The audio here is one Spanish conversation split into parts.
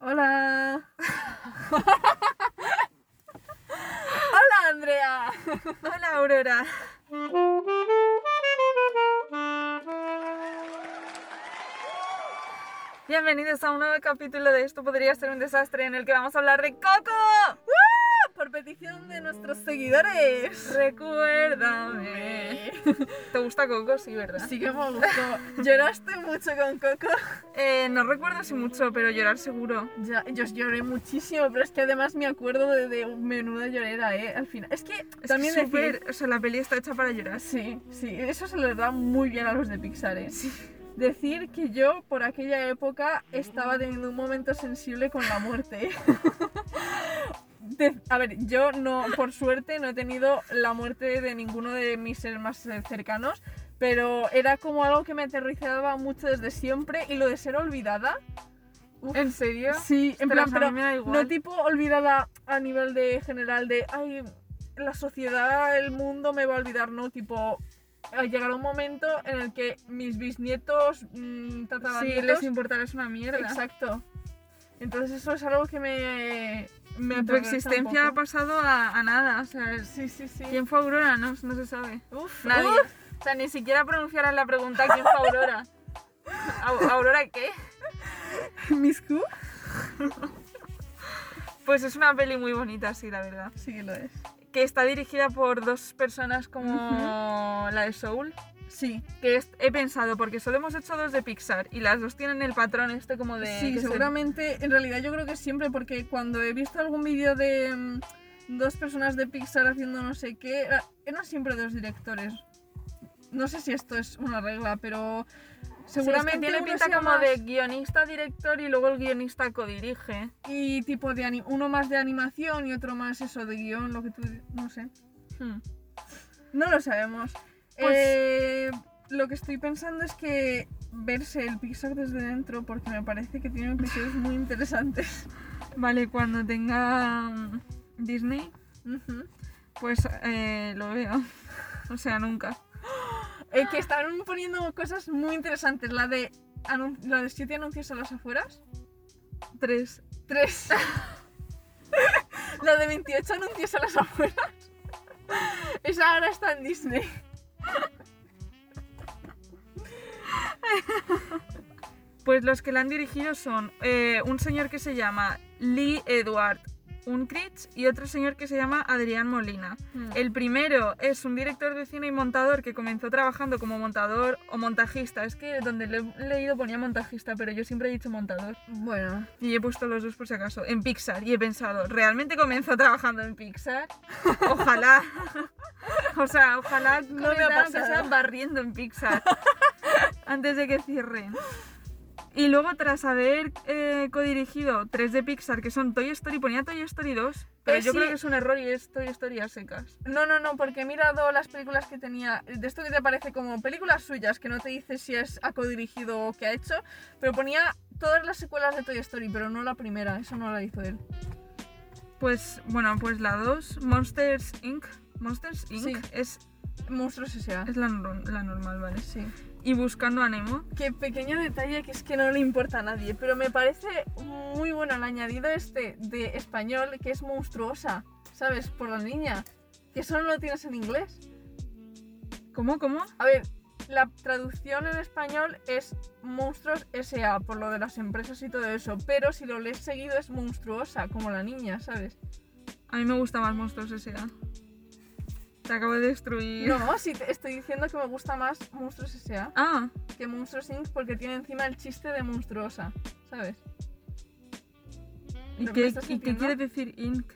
Hola. Hola, Andrea. Hola, Aurora. Bienvenidos a un nuevo capítulo de Esto podría ser un desastre en el que vamos a hablar de Coco. Petición de nuestros seguidores. Recuérdame. ¿Te gusta Coco? Sí, ¿verdad? Sí que me gustó. ¿Lloraste mucho con Coco? Eh, no recuerdo si mucho, pero llorar seguro. Ya, yo lloré muchísimo, pero es que además me acuerdo de, de menuda llorera, ¿eh? Al final. Es que Es también que decir... súper- o sea, la peli está hecha para llorar. Sí, sí, eso se les da muy bien a los de Pixar, ¿eh? Sí. Decir que yo por aquella época estaba teniendo un momento sensible con la muerte. De- a ver, yo no, por suerte, no he tenido la muerte de ninguno de mis seres más eh, cercanos, pero era como algo que me aterrorizaba mucho desde siempre y lo de ser olvidada. uf, ¿En serio? Sí, en plan, pero no tipo olvidada a nivel de general de, ay, la sociedad, el mundo me va a olvidar, no, tipo, llegará un momento en el que mis bisnietos, mm, Sí, les importará es una mierda. exacto. Entonces eso es algo que me, me Tu existencia ha pasado a, a nada. O sea, Sí, sí, sí. ¿quién fue Aurora? No, no se sabe. Uf, Nadie. uf. O sea, ni siquiera pronunciarán la pregunta ¿quién fue Aurora? Au- ¿Aurora qué? ¿Miss Q? Pues es una peli muy bonita, sí, la verdad. Sí que lo es. Que está dirigida por dos personas como la de Soul. Sí, Que es- he pensado, porque solo hemos hecho dos de Pixar y las dos tienen el patrón este como de... sí, que se- seguramente, en realidad yo creo que siempre, porque cuando he visto algún vídeo de mm, dos personas de Pixar haciendo no sé qué, era- eran siempre dos directores. No sé si esto es una regla, pero Sí, es seguramente que tiene uno pinta sea como más- de guionista, director y luego el guionista codirige. y tipo de ani- uno más de animación y otro más eso de guion, lo que tú no sé. Hmm. No lo sabemos. Pues- Eh, lo que estoy pensando es que verse el Pixar desde dentro, porque me parece que tiene episodios muy interesantes. Vale, cuando tenga mm, Disney, pues eh, lo veo. O sea, nunca. Eh, que están poniendo cosas muy interesantes. La de, la de siete anuncios a las afueras. Tres. Tres. la de 28 anuncios a las afueras. Esa ahora está en Disney. Pues los que la han dirigido son eh, un señor que se llama Lee Edward Unkrich y otro señor que se llama Adrián Molina. El primero es un director de cine y montador que comenzó trabajando como montador o montajista. Es que donde lo he leído ponía montajista, pero yo siempre he dicho montador. Bueno, Y he puesto los dos por si acaso. En Pixar. Y he pensado, ¿realmente comenzó trabajando en Pixar? Ojalá. o sea, ojalá No me ha pasado. barriendo en Pixar. antes de que cierren. Y luego, tras haber eh, codirigido tres de Pixar, que son Toy Story, ponía Toy Story 2, pero Eh, yo sí. creo que es un error y es Toy Story a secas. no, no, no, porque he mirado las películas que tenía. De esto que te parece como películas suyas, que no te dice si es ha codirigido o qué ha hecho. Pero ponía todas las secuelas de Toy Story, pero no la primera. Eso no la hizo él. Pues, bueno, pues la 2, Monsters Inc. Monsters Inc. Sí. Es, Monstruos S.A. es la normal, ¿vale? Sí. Y Buscando a Nemo. Qué pequeño detalle que es que no le importa a nadie, pero me parece muy bueno el añadido este de español que es monstruosa, ¿sabes? Por la niña, que solo lo tienes en inglés. ¿Cómo, cómo? A ver, la traducción en español es monstruos SA por lo de las empresas y todo eso, pero si lo lees seguido es monstruosa, como la niña, ¿sabes? A mí me gusta más Monstruos S.A. Te acabo de destruir. No, si te estoy diciendo que me gusta más Monstruos SA Ah, que Monstruos Inc. porque tiene encima el chiste de monstruosa, ¿sabes? ¿y ¿Lo- qué, estás y qué quiere decir Inc?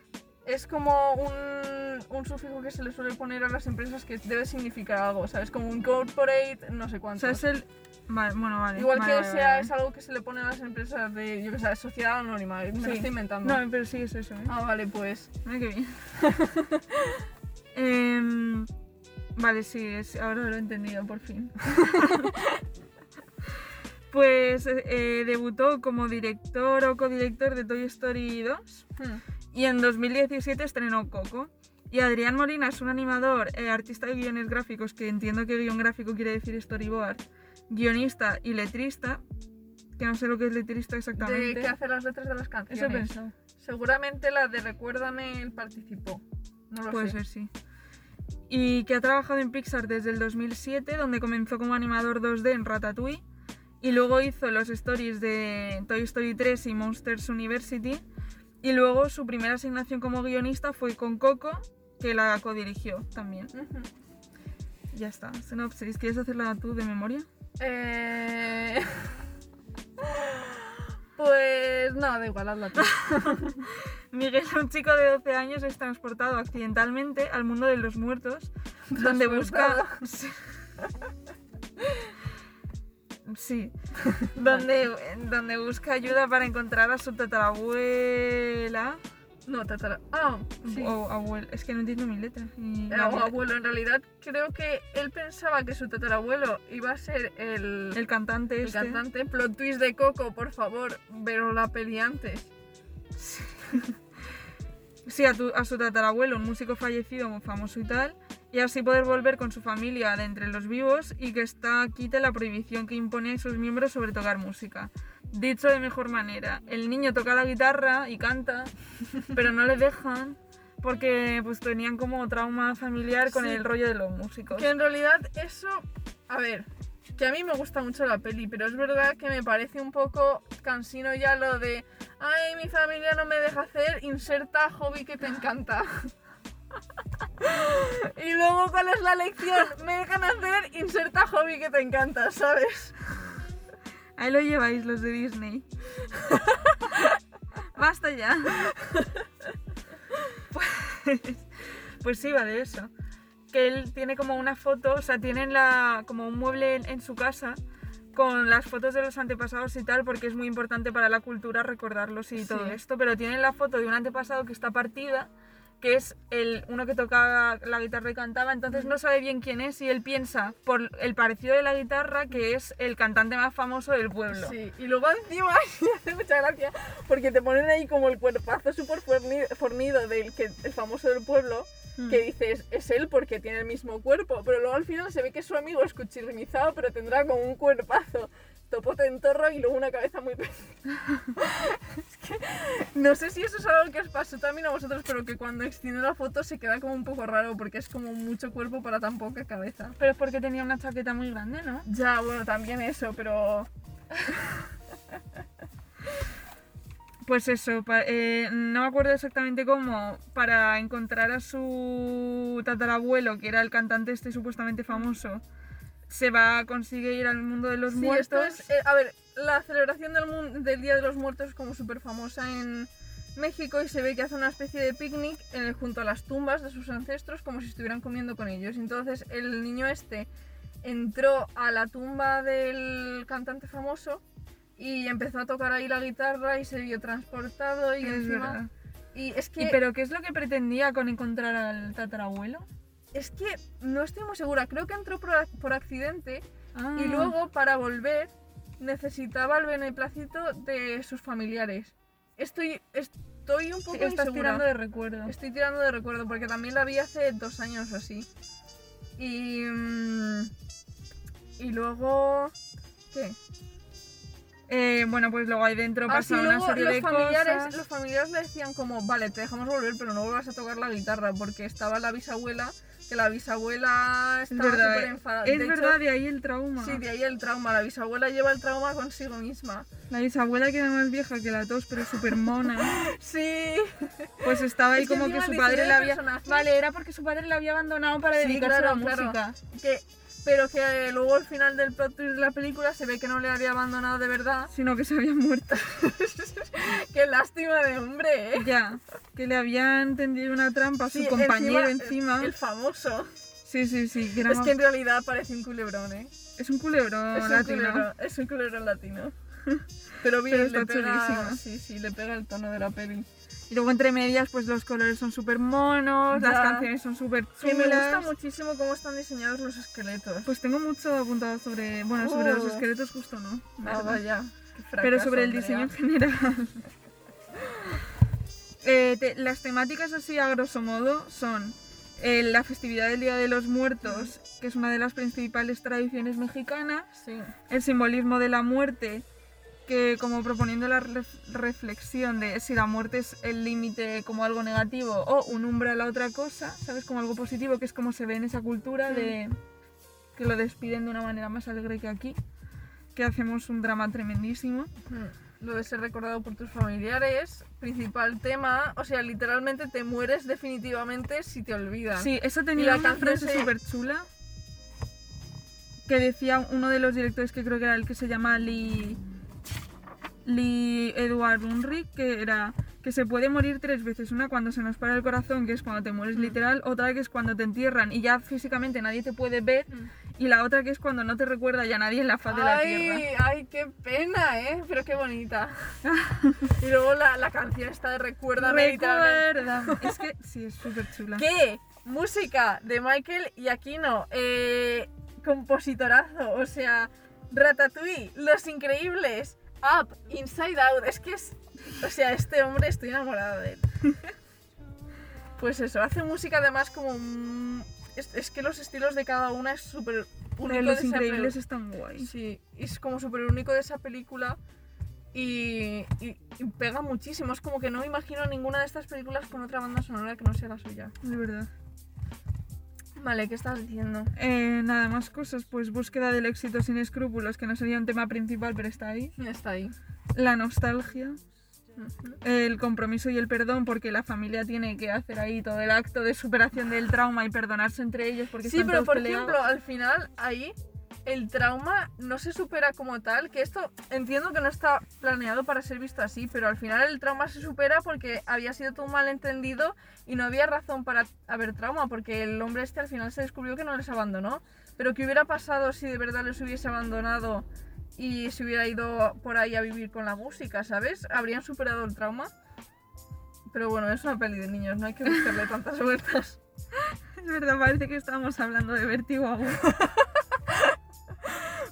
Es como un, un sufijo que se le suele poner a las empresas que debe significar algo, ¿sabes? Como un corporate, no sé O cuánto. sea, es el. Vale, bueno, vale. Igual vale, que vale, sea vale. es algo que se le pone a las empresas de, yo que sé, sociedad anónima, me lo Sí. estoy inventando. No, pero sí es eso, ¿eh? Ah, vale, pues. Mira qué bien. Em, vale, sí, es, ahora lo he entendido por fin. pues eh, eh, debutó como director o codirector de Toy Story 2 hmm, y en 2017 estrenó Coco. Y Adrián Molina es un animador, eh, artista de guiones gráficos, que entiendo que guion gráfico quiere decir storyboard, guionista y letrista, que no sé lo que es letrista de exactamente. que hace las letras de las canciones. Eso pensado. Seguramente la de Recuérdame él participó. No lo Puede sé. ser, sí. Y que ha trabajado en Pixar desde el 2007, donde comenzó como animador 2D en Ratatouille. Y luego hizo los stories de Toy Story 3 y Monsters University. Y luego su primera asignación como guionista fue con Coco, que la codirigió también. Ya está. Sinopsis, ¿quieres hacerla tú de memoria? Eh... Pues no, da igual, hazla tú. Miguel, un chico de 12 años, es transportado accidentalmente al mundo de los muertos, donde busca... Sí, donde, donde busca ayuda para encontrar a su tatarabuela No, tatara. Ah, sí. o abuela. Es que no entiendo mi letra. y Eh, abuelo, en realidad creo que él pensaba que su tatarabuelo iba a ser el, el cantante el este. cantante. Plot twist de Coco, por favor, pero la peli antes. Sí, a, tu- a su tatarabuelo, un músico fallecido muy famoso y tal, y así poder volver con su familia de entre los vivos y que está quite la prohibición que impone a sus miembros sobre tocar música. Dicho de mejor manera, el niño toca la guitarra y canta, pero no le dejan porque pues tenían como trauma familiar con Sí. el rollo de los músicos. Que en realidad eso, a ver, que a mí me gusta mucho la peli, pero es verdad que me parece un poco cansino ya lo de, ay, mi familia no me deja hacer, inserta hobby que te encanta. y luego, ¿cuál es la lección? Me dejan hacer, inserta hobby que te encanta, ¿sabes? Ahí lo lleváis los de Disney. Basta ya. Pues, pues sí, va de eso. Que él tiene como una foto, o sea, tienen la, como un mueble en, en su casa con las fotos de los antepasados y tal, porque es muy importante para la cultura recordarlos y todo esto. Pero tienen la foto de un antepasado que está partida, que es el uno que tocaba la guitarra y cantaba, entonces no sabe bien quién es y él piensa por el parecido de la guitarra que es el cantante más famoso del pueblo. Sí, y luego encima hace mucha gracia porque te ponen ahí como el cuerpazo súper forni- fornido del que, el famoso del pueblo, Mm. que dices, es él porque tiene el mismo cuerpo, pero luego al final se ve que es su amigo escuchirrimizado, pero tendrá como un cuerpazo topote en torro y luego una cabeza muy pequeña. es que no sé si eso es algo que os pasó también a vosotros, pero que cuando extiende la foto se queda como un poco raro porque es como mucho cuerpo para tan poca cabeza. Pero es porque tenía una chaqueta muy grande, ¿no? Ya, bueno, también eso, pero Pues eso, pa- eh, no me acuerdo exactamente cómo, para encontrar a su tatarabuelo, que era el cantante este supuestamente famoso, se va a conseguir ir al mundo de los Sí, muertos. esto es, eh, a ver, la celebración del, del Día de los Muertos es como súper famosa en México y se ve que hace una especie de picnic en- junto a las tumbas de sus ancestros como si estuvieran comiendo con ellos. Entonces el niño este entró a la tumba del cantante famoso y empezó a tocar ahí la guitarra y se vio transportado y Es encima... verdad. Y es que, ¿Y pero qué es lo que pretendía con encontrar al tatarabuelo? es que no estoy muy segura, creo que entró por, ac- por accidente Ah, Y luego, para volver, necesitaba el beneplácito de sus familiares. Estoy, estoy un poco sí, estás insegura. tirando de recuerdo. Estoy tirando de recuerdo porque también la vi hace dos años o así. Y. mm, y luego. ¿Qué? Eh, bueno, pues luego ahí dentro pasa una luego serie los de familiares, cosas. los familiares le decían como, vale, te dejamos volver, pero no vuelvas a tocar la guitarra, porque estaba la bisabuela, que la bisabuela Es estaba verdad, súper eh. enfadada. Es De hecho, verdad, de ahí el trauma. Sí, de ahí el trauma. La bisabuela lleva el trauma consigo misma. La bisabuela que era más vieja que la tos, pero súper mona. Sí. Pues estaba ahí Es como que su padre la había... personajes- Vale, era porque su padre la había abandonado para Sí, dedicarse claro, a la claro. música. Que, pero que eh, luego al final del plot twist de la película se ve que no le había abandonado de verdad. Sino que se había muerto. Qué lástima de hombre, ¿eh? ya, que le habían tendido una trampa a su Sí, compañero encima. El, famoso. Sí, sí, sí. que era Es que en realidad parece un culebrón, ¿eh? es un culebrón es, un latino. culebrón, es un culebrón latino. Pero bien, Pero está le pega, sí, sí, le pega el tono de la peli. Y luego entre medias, pues los colores son súper monos, las canciones son súper Que me gusta chulas. muchísimo cómo están diseñados los esqueletos. Pues tengo mucho apuntado sobre... Bueno, sobre los Oh. esqueletos justo no. Ah, ¿verdad? vaya. pero sobre el Andrea. diseño en general. Eh, te- las temáticas así a grosso modo son eh, la festividad del Día de los Muertos, que es una de las principales tradiciones mexicanas, Sí. el simbolismo de la muerte que como proponiendo la ref- reflexión de si la muerte es el límite como algo negativo o un umbral a otra cosa, ¿sabes? Como algo positivo, que es como se ve en esa cultura de que lo despiden de una manera más alegre que aquí, que hacemos un drama tremendísimo. Mm, Lo de ser recordado por tus familiares, principal tema, o sea, literalmente te mueres definitivamente si te olvidan. Sí, eso tenía la una frase se- súper chula que decía uno de los directores que creo que era el que se llama Lee, Lee Edward Unrick, que era que se puede morir tres veces. Una cuando se nos para el corazón, que es cuando te mueres Mm. literal, otra que es cuando te entierran y ya físicamente nadie te puede ver, Mm. y la otra que es cuando no te recuerda ya nadie en la faz de la tierra. Ay, ay, qué pena, ¿eh? Pero qué bonita. y luego la, la canción está de Recuérdame literalmente. Recuerda. Es que sí, es súper chula. ¿Qué? Música de Michael Giacchino. Eh, compositorazo. O sea, Ratatouille, Los Increíbles, Up, Inside Out. Es que es... O sea, este hombre estoy enamorada de él. Pues eso, hace música además como... Es, es que los estilos de cada una es súper único Eh, los de increíbles están guay. Sí, es como súper único de esa película y, y- y pega muchísimo. Es como que no me imagino ninguna de estas películas con otra banda sonora que no sea la suya. De verdad. Vale, ¿qué estás diciendo? Eh, nada más cosas, pues búsqueda del éxito sin escrúpulos, que no sería un tema principal, pero está ahí. Está ahí. La nostalgia, el compromiso y el perdón, porque la familia tiene que hacer ahí todo el acto de superación del trauma y perdonarse entre ellos, porque Sí, están pero todos por peleados. ejemplo, al final ahí el trauma no se supera como tal, que esto entiendo que no está planeado para ser visto así, pero al final el trauma se supera porque había sido todo un malentendido y no había razón para haber trauma, porque el hombre este al final se descubrió que no les abandonó. Pero ¿qué hubiera pasado si de verdad les hubiese abandonado y se hubiera ido por ahí a vivir con la música, ¿sabes? ¿Habrían superado el trauma? Pero bueno, es una peli de niños, no hay que buscarle tantas vueltas. Es verdad, parece que estábamos hablando de vértigo aún.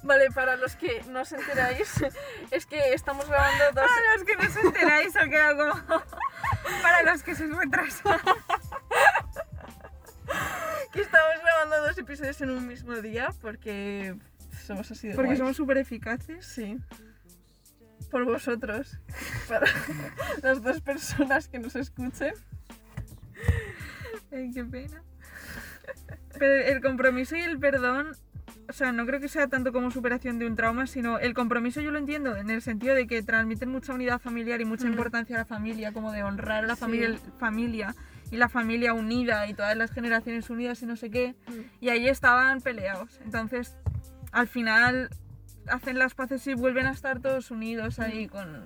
Vale, para los que no os enteráis, es que estamos grabando dos... Para los que no se enteráis, ha quedado como... Para los que sois vuestras. que estamos grabando dos episodios en un mismo día porque somos así de Porque guays. somos súper eficaces. Sí. Por vosotros. Para las dos personas que nos escuchen. Ay, qué pena. Pero el compromiso y el perdón, o sea, no creo que sea tanto como superación de un trauma, sino el compromiso yo lo entiendo en el sentido de que transmiten mucha unidad familiar y mucha Mm. importancia a la familia, como de honrar a la Sí. familia, familia y la familia unida y todas las generaciones unidas y no sé qué. Y ahí estaban peleados. Entonces, al final hacen las paces y vuelven a estar todos unidos ahí con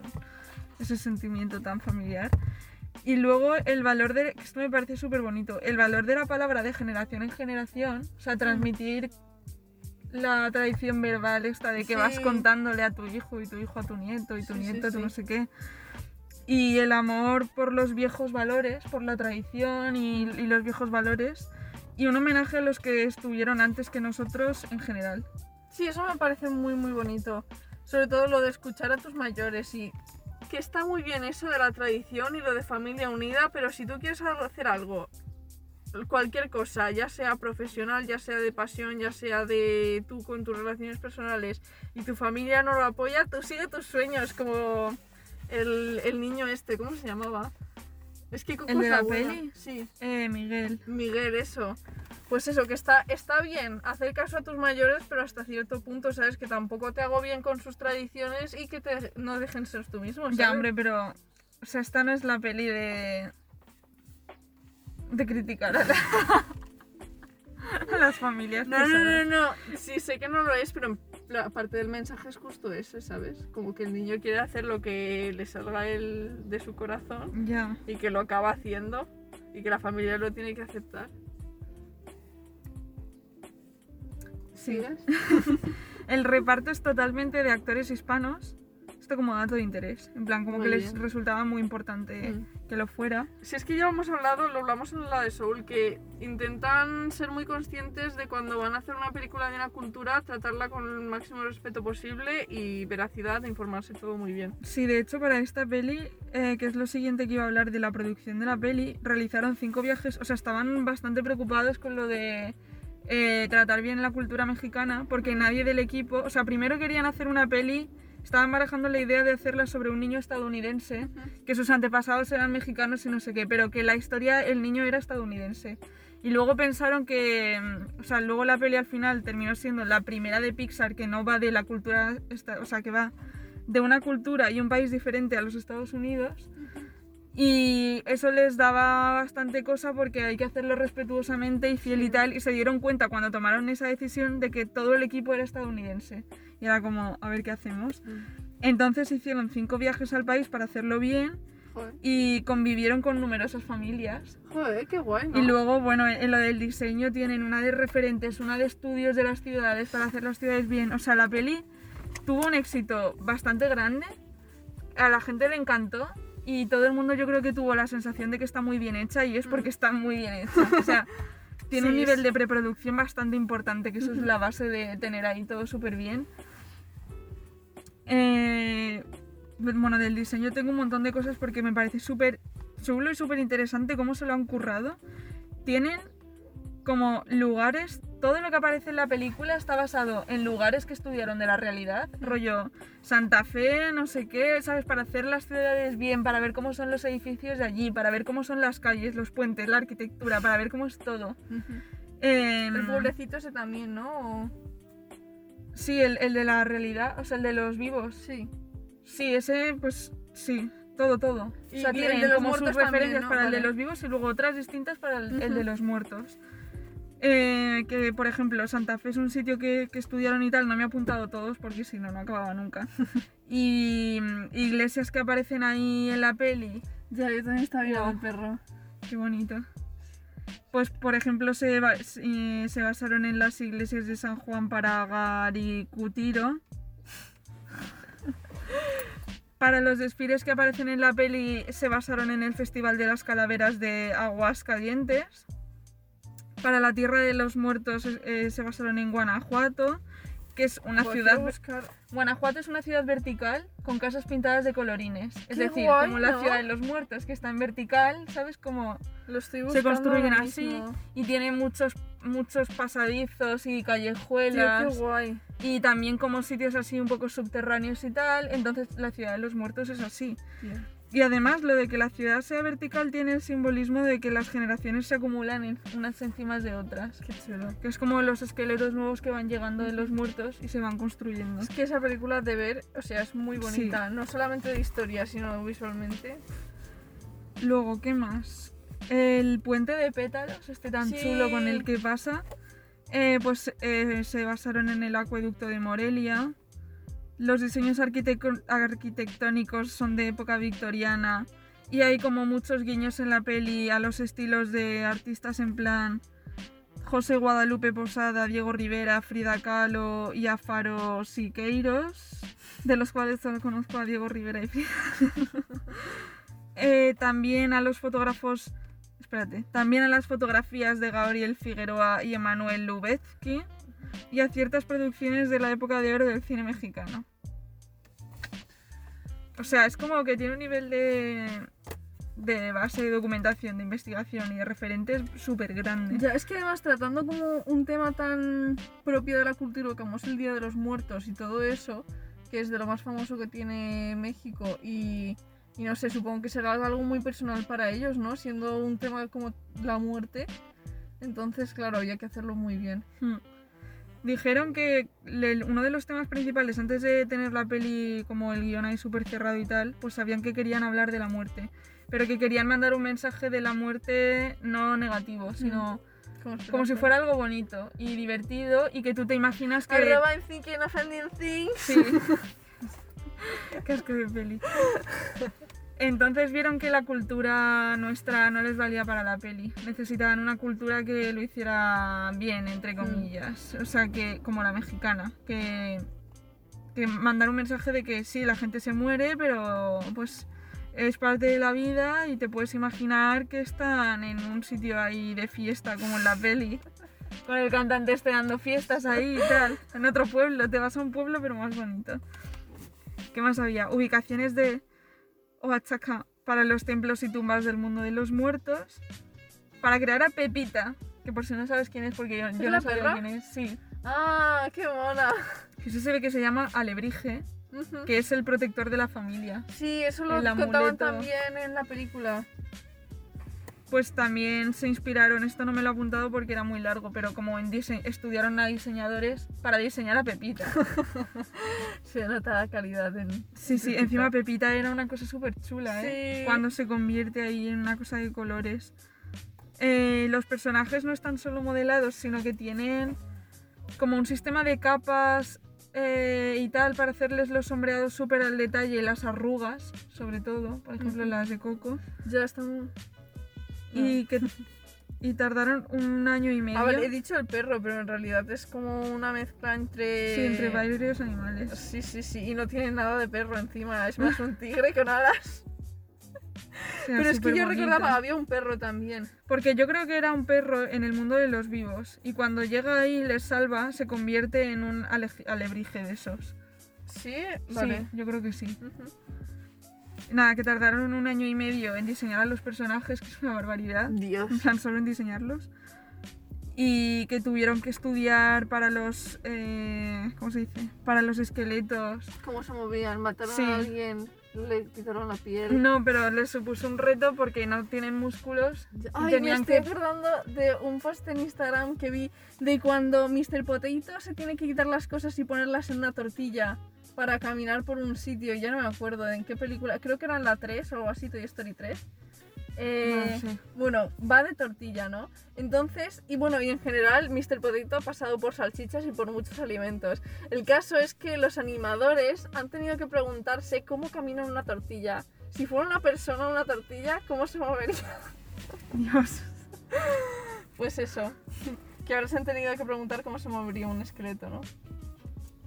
ese sentimiento tan familiar. Y luego el valor de, esto me parece súper bonito, el valor de la palabra de generación en generación, o sea, transmitir la tradición verbal esta de que vas Sí. contándole a tu hijo y tu hijo a tu nieto y tu Sí, nieto a tu no sé qué. Y el amor por los viejos valores, por la tradición y, y los viejos valores. Y un homenaje a los que estuvieron antes que nosotros en general. Sí, eso me parece muy, muy bonito. Sobre todo lo de escuchar a tus mayores y que está muy bien eso de la tradición y lo de familia unida, pero si tú quieres hacer algo, cualquier cosa, ya sea profesional, ya sea de pasión, ya sea de tú con tus relaciones personales y tu familia no lo apoya, tú sigue tus sueños como el, el niño este, ¿cómo se llamaba? Es que ¿El de la buena. peli? Sí. Eh, Miguel. Miguel, eso. Pues eso, que está, está bien hacer caso a tus mayores, pero hasta cierto punto, ¿sabes? Que tampoco te hago bien con sus tradiciones y que te, no dejen ser tú mismo, ¿sabes? Ya, hombre, pero. O sea, esta no es la peli de. De criticar a, la- a las familias. No, no, no, no. Sí, sé que no lo es, pero la parte del mensaje es justo ese, ¿sabes? Como que el niño quiere hacer lo que le salga él de su corazón Ya. y que lo acaba haciendo y que la familia lo tiene que aceptar. Sí. ¿Sigues? El reparto es totalmente de actores hispanos. Esto como dato de interés. En plan, como Muy que les bien. resultaba muy importante Mm. que lo fuera. Si es que ya lo hemos hablado, lo hablamos en la de Soul, que intentan ser muy conscientes de cuando van a hacer una película de una cultura, tratarla con el máximo respeto posible y veracidad, e informarse todo muy bien. Sí, de hecho, para esta peli, eh, que es lo siguiente que iba a hablar de la producción de la peli, realizaron cinco viajes. O sea, estaban bastante preocupados con lo de eh, tratar bien la cultura mexicana, porque nadie del equipo. O sea, primero querían hacer una peli estaban barajando la idea de hacerla sobre un niño estadounidense, que sus antepasados eran mexicanos y no sé qué, pero que la historia, el niño era estadounidense. Y luego pensaron que, mm, o sea, luego la peli al final terminó siendo la primera de Pixar que no va de la cultura, o sea, que va de una cultura y un país diferente a los Estados Unidos. Y eso les daba bastante cosa porque hay que hacerlo respetuosamente y fiel y tal. Y se dieron cuenta cuando tomaron esa decisión de que todo el equipo era estadounidense. Y era como, a ver qué hacemos. Entonces hicieron cinco viajes al país para hacerlo bien Joder, y convivieron con numerosas familias. joder, qué guay, ¿no? Y luego, bueno, en lo del diseño tienen una de referentes, una de estudios de las ciudades para hacer las ciudades bien. O sea, la peli tuvo un éxito bastante grande, a la gente le encantó y todo el mundo yo creo que tuvo la sensación de que está muy bien hecha y es porque está muy bien hecha. O sea, tiene un nivel de preproducción bastante importante, que eso es la base de tener ahí todo súper bien. Eh, bueno, del diseño tengo un montón de cosas porque me parece súper chulo y súper interesante cómo se lo han currado. Tienen como lugares, todo lo que aparece en la película está basado en lugares que estudiaron de la realidad, rollo Santa Fe, no sé qué, ¿sabes? Para hacer las ciudades bien, para ver cómo son los edificios de allí, para ver cómo son las calles, los puentes, la arquitectura, para ver cómo es todo. Em, El pueblecito ese también, ¿no? O- Sí, el, el de la realidad, o sea, el de los vivos. Sí. Sí, ese, pues sí, todo, todo. Y o sea, tienen como sus también, referencias ¿no? para el de los vivos y luego otras distintas para el, el de los muertos. Eh, que, por ejemplo, Santa Fe es un sitio que, que estudiaron y tal, no me he apuntado todos porque si no, no acababa nunca. y mm, iglesias que aparecen ahí en la peli, Ya, yo también estaba Wow. el perro. qué bonito. Pues, por ejemplo, se, ba- se basaron en las iglesias de San Juan Paragar y Cutiro. Para los desfiles que aparecen en la peli se basaron en el Festival de las Calaveras de Aguascalientes. Para la Tierra de los Muertos eh, se basaron en Guanajuato, que es una Buah, ciudad... buscar- Guanajuato es una ciudad vertical con casas pintadas de colorines. Es Qué decir, guay, como la ¿no? ciudad de los muertos, que está en vertical, ¿sabes? Como Lo estoy se construyen así y tiene muchos muchos pasadizos y Tío, callejuelas qué guay. y también como sitios así un poco subterráneos y tal entonces la ciudad de los muertos es así Tío. Y además lo de que la ciudad sea vertical tiene el simbolismo de que las generaciones se acumulan en- unas encima de otras Qué chulo. que es como los esqueletos nuevos que van llegando de los muertos y se van construyendo Es que esa película de ver, o sea, es muy bonita. No solamente de historia, sino visualmente. Luego, ¿qué más? El puente de pétalos, este tan Sí. chulo con el que pasa, eh, pues eh, se basaron en el acueducto de Morelia. Los diseños arquitectónicos son de época victoriana y hay como muchos guiños en la peli a los estilos de artistas en plan José Guadalupe Posada, Diego Rivera, Frida Kahlo y Afaro Siqueiros, de los cuales solo conozco a Diego Rivera y Frida. Eh, también a los fotógrafos, espérate, también a las fotografías de Gabriel Figueroa y Emanuel Lubezki y a ciertas producciones de la época de oro del cine mexicano. O sea, es como que tiene un nivel de, de base de documentación, de investigación y de referentes súper grande. Ya, es que además tratando como un tema tan propio de la cultura como es el Día de los Muertos y todo eso, que es de lo más famoso que tiene México y, y no sé, supongo que será algo muy personal para ellos, ¿no? Siendo un tema como la muerte. Entonces, claro, había que hacerlo muy bien. Hmm. Dijeron que le- uno de los temas principales, antes de tener la peli como el guion ahí súper cerrado y tal, pues sabían que querían hablar de la muerte. Pero que querían mandar un mensaje de la muerte no negativo, sino Como, como si fuera algo bonito y divertido y que tú te imaginas que... Arroba I'm thinking of ending things. Sí. Qué asco de peli. Entonces vieron que la cultura nuestra no les valía para la peli. Necesitaban una cultura que lo hiciera bien, entre comillas. O sea, que como la mexicana. Que, que mandar un mensaje de que sí, la gente se muere, pero pues es parte de la vida y te puedes imaginar que están en un sitio ahí de fiesta, como en la peli. Con el cantante este dando fiestas ahí y tal. En otro pueblo, te vas a un pueblo pero más bonito. ¿Qué más había? Ubicaciones de Oaxaca para los templos y tumbas del mundo de los muertos. Para crear a Pepita, que por si no sabes quién es, porque yo, no sabía perra? quién es. Sí. Ah, qué mona. Que eso se ve que se llama Alebrije. Que es el protector de la familia. Sí, eso lo contaban también en la película. Pues también se inspiraron, esto no me lo he apuntado porque era muy largo, pero como en estudiaron a diseñadores para diseñar a Pepita. Se nota la calidad en... Sí, sí, encima Pepita era una cosa súper chula, ¿eh? Sí. Cuando se convierte ahí en una cosa de colores. Eh, los personajes no están solo modelados, sino que tienen como un sistema de capas eh, y tal para hacerles los sombreados súper al detalle, las arrugas, sobre todo, por ejemplo las de Coco. Ya están... Y que y tardaron un año y medio. A ver, he dicho el perro, pero en realidad es como una mezcla entre... Sí, entre varios animales. Sí, sí, sí, y no tiene nada de perro encima, es más un tigre con alas. O sea, Pero es que yo superbonito. recordaba, había un perro también. Porque yo creo que era un perro en el mundo de los vivos. Y cuando llega ahí y les salva, se convierte en un ale- alebrije de esos. Sí, vale. Sí, yo creo que sí. Ujú. Nada, que tardaron un año y medio en diseñar a los personajes, que es una barbaridad. Dios. En plan, solo en diseñarlos. Y que tuvieron que estudiar para los. eh, ¿Cómo se dice? Para los esqueletos. ¿Cómo se movían? ¿Mataron Sí. a alguien? ¿Le quitaron la piel? No, pero les supuso un reto porque no tienen músculos. Ay, me tenían estoy que. acordando de un post en Instagram que vi de cuando Mr. Potato se tiene que quitar las cosas y ponerlas en una tortilla para caminar por un sitio. Ya no me acuerdo en qué película. Creo que era en la 3 o algo así, Toy Story 3. Eh, No sé. Bueno, va de tortilla, ¿no? Entonces, y bueno, y en general, Mr. Potato ha pasado por salchichas y por muchos alimentos. El caso es que los animadores han tenido que preguntarse cómo camina una tortilla. Si fuera una persona una tortilla, ¿cómo se movería? Dios. Pues eso. Que ahora se han tenido que preguntar cómo se movería un esqueleto, ¿no?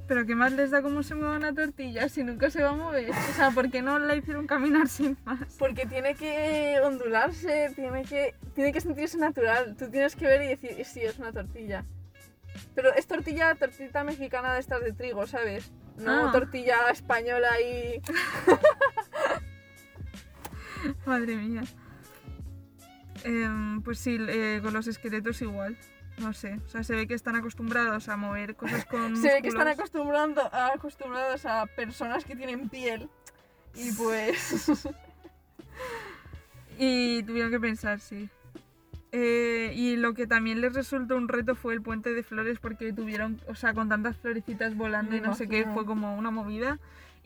Pero ¿qué más les da cómo se mueve una tortilla si nunca se va a mover? O sea, ¿por qué no la hicieron caminar sin más? Porque tiene que ondularse, tiene que, tiene que sentirse natural. Tú tienes que ver y decir, sí, es una tortilla. Pero es tortilla, tortita mexicana de estas de trigo, ¿sabes? No Ah. tortilla española y... Madre mía. Em, pues sí, eh, con los esqueletos igual. No sé. O sea, se ve que están acostumbrados a mover cosas con. Se ve que están acostumbrando, acostumbrados a personas que tienen piel. Y pues... Y tuvieron que pensar, sí. Eh, y lo que también les resultó un reto fue el puente de flores porque tuvieron, o sea, con tantas florecitas volando Me y no sé qué, fue como una movida.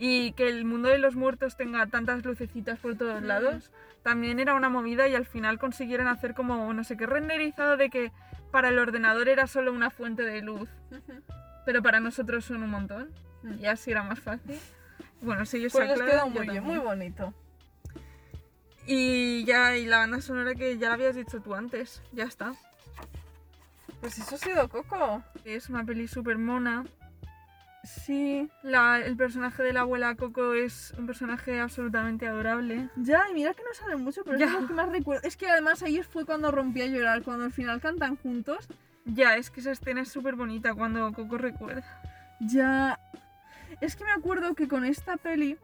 Y que el mundo de los muertos tenga tantas lucecitas por todos Mm. lados, también era una movida y al final consiguieron hacer como no sé qué renderizado de que para el ordenador era solo una fuente de luz, pero para nosotros son un montón. Mm. Y así era más fácil. Bueno, si ellos Pues se aclaran, bien, muy bonito. Y ya, y la banda sonora que ya la habías dicho tú antes, ya está. Pues eso ha sido Coco. Es una peli súper mona. Sí. La- el personaje de la abuela Coco es un personaje absolutamente adorable. Ya, y mira que no sale mucho, pero Ya. es lo que más recuerdo. Es que además ahí fue cuando rompí a llorar, cuando al final cantan juntos. Ya, es que esa escena es súper bonita cuando Coco recuerda. Ya. Es que me acuerdo que con esta peli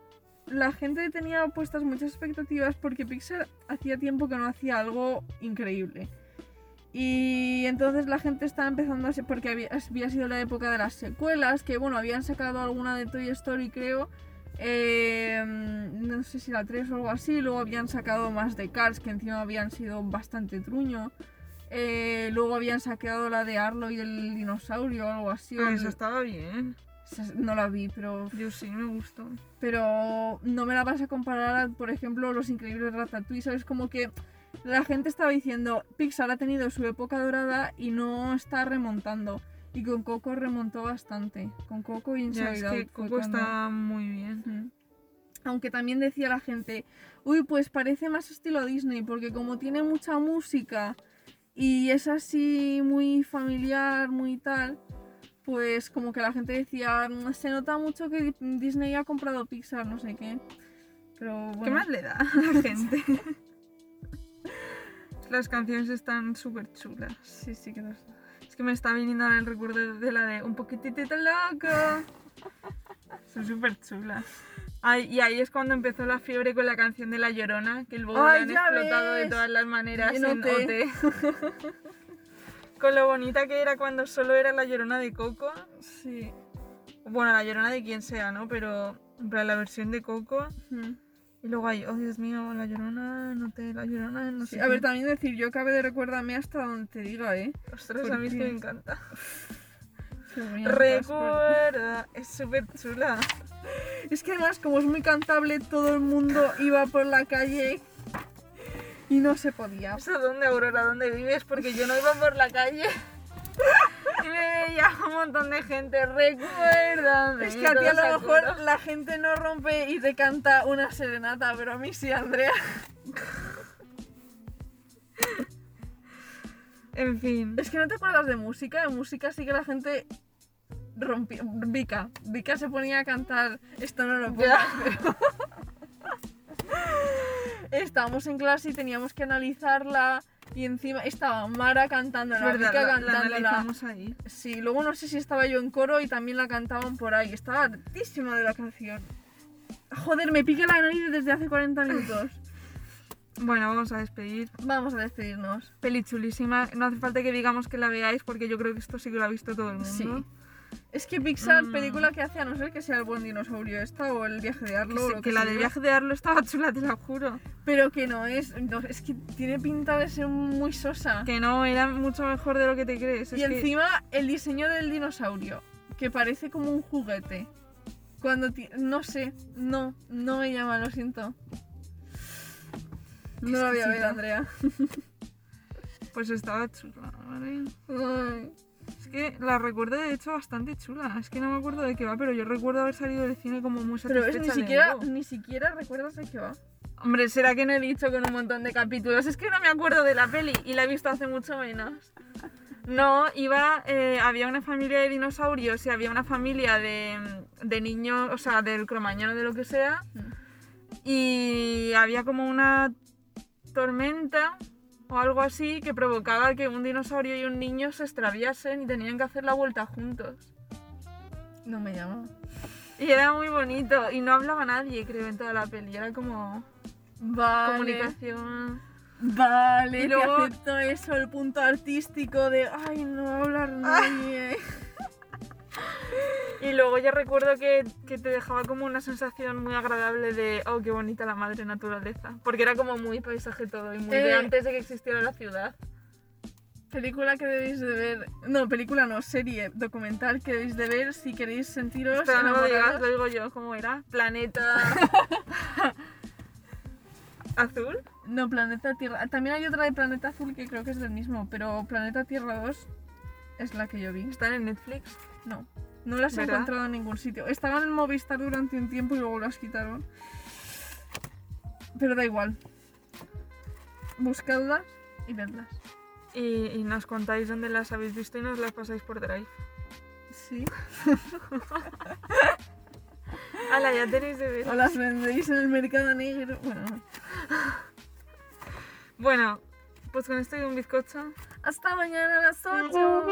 la gente tenía puestas muchas expectativas porque Pixar hacía tiempo que no hacía algo increíble. Y entonces la gente estaba empezando a ser, porque había, había sido la época de las secuelas, que bueno, habían sacado alguna de Toy Story creo, eh, no sé si la 3 o algo así, luego habían sacado más de Cars, que encima habían sido bastante truño. Eh, luego habían sacado la de Arlo y el dinosaurio o algo así. Ah, Esa estaba bien. No la vi, pero, Yo sí, me gustó. pero no me la vas a comparar a, por ejemplo, Los Increíbles Ratatouille, ¿sabes? Como que la gente estaba diciendo, Pixar ha tenido su época dorada y no está remontando. Y con Coco remontó bastante. Con Coco y Ya, Inside es Out que fue Coco cuando- está muy bien. Aunque también decía la gente, uy, pues parece más estilo Disney, porque como tiene mucha música y es así muy familiar, muy tal, pues como que la gente decía, "Mm, se nota mucho que Disney ha comprado Pixar, no sé qué. Pero bueno. ¿Qué más le da a la gente? Las canciones están súper chulas. Sí, sí que los... Es que me está viniendo ahora el recuerdo de la de un poquitito loco. Son súper chulas. Ay, y ahí es cuando empezó la fiebre con la canción de La Llorona, que el bobo Ay, ya han explotado de todas las maneras En en OT. Con lo bonita que era cuando solo era La Llorona de Coco. Sí. Bueno, La Llorona de quien sea, ¿no? Pero plan, la versión de Coco. Mm. Y luego hay, oh Dios mío, la llorona, no te, la llorona, no Sí, sé. a qué. ver, también decir, yo cabe de recuérdame hasta donde te diga, ¿eh? Ostras, a mí es que me encanta. Recuerda, es súper chula. Es que además, como es muy cantable, todo el mundo iba por la calle y no se podía. ¿Eso dónde, Aurora? ¿Dónde vives? Porque yo no iba por la calle. Y me veía un montón de gente. Recuérdame. Es que a ti a lo mejor acuerdo. la gente no rompe y te canta una serenata, pero a mí sí, Andrea. En fin. Es que no te acuerdas de música, de música sí que la gente rompía. Vika, Vika se ponía a cantar. Esto no lo Ya. pero. Estábamos en clase y teníamos que analizarla. Y encima estaba Mara cantando, la verdad, Vika la, la ahí. Sí, luego no sé si estaba yo en coro y también la cantaban por ahí. Estaba hartísima de la canción. Joder, me pica la nariz desde hace 40 minutos. Bueno, vamos a despedir. Vamos a despedirnos. Peli chulísima. No hace falta que digamos que la veáis porque yo creo que esto sí que lo ha visto todo el mundo. Sí. Es que Pixar, Mm. película que hace, a no ser que sea el buen dinosaurio esta o el viaje de Que, Arlo, se- o lo que que la del viaje de Arlo estaba chula, te lo juro. pero que no es, no, es que tiene pinta de ser muy sosa. Que no, era mucho mejor de lo que te crees. Es y que- encima el diseño del dinosaurio, que parece como un juguete. Cuando ti- no sé, no, no me llama, lo siento. No lo voy a ver, exquisita. Andrea. Pues estaba chula, ¿vale? Ay. Es que la recuerdo de hecho bastante chula. Es que no me acuerdo de qué va, pero yo recuerdo haber salido del cine como muy Pero satisfecha. es, ni siquiera, ni siquiera recuerdas de qué va. Hombre, será que no he dicho con un montón de capítulos. Es que no me acuerdo de la peli y la he visto hace mucho menos. No, iba. eh, había una familia de dinosaurios y había una familia de, de niños, o sea, del cromañón o de lo que sea. Y había como una tormenta o algo así que provocaba que un dinosaurio y un niño se extraviasen y tenían que hacer la vuelta juntos. No me llama. Y era muy bonito y no hablaba nadie, creo, en toda la peli. Era como Vale. comunicación. Vale, Y luego- te acepto eso, el punto artístico de, ay, no hablar nadie. Y luego yo recuerdo que, que te dejaba como una sensación muy agradable de, oh, qué bonita la madre naturaleza. Porque era como muy paisaje todo y muy de Eh. antes de que existiera la ciudad. Película que debéis de ver, no, película no, serie, documental que debéis de ver si queréis sentiros Pero no lo digas, lo digo yo, ¿cómo era? Planeta azul. No, Planeta Tierra. También hay otra de Planeta Azul que creo que es del mismo, pero Planeta Tierra 2 es la que yo vi. Están en Netflix. No, no las he ¿Verdad? encontrado en ningún sitio. Estaban en Movistar durante un tiempo y luego las quitaron. Pero da igual. Buscadlas y vedlas. Y, y nos contáis dónde las habéis visto y nos las pasáis por Drive. Sí. Hala, ya tenéis de ver. O las vendéis en el mercado negro. Bueno, no. Bueno, pues con esto y un bizcocho. Оставлення на соціум.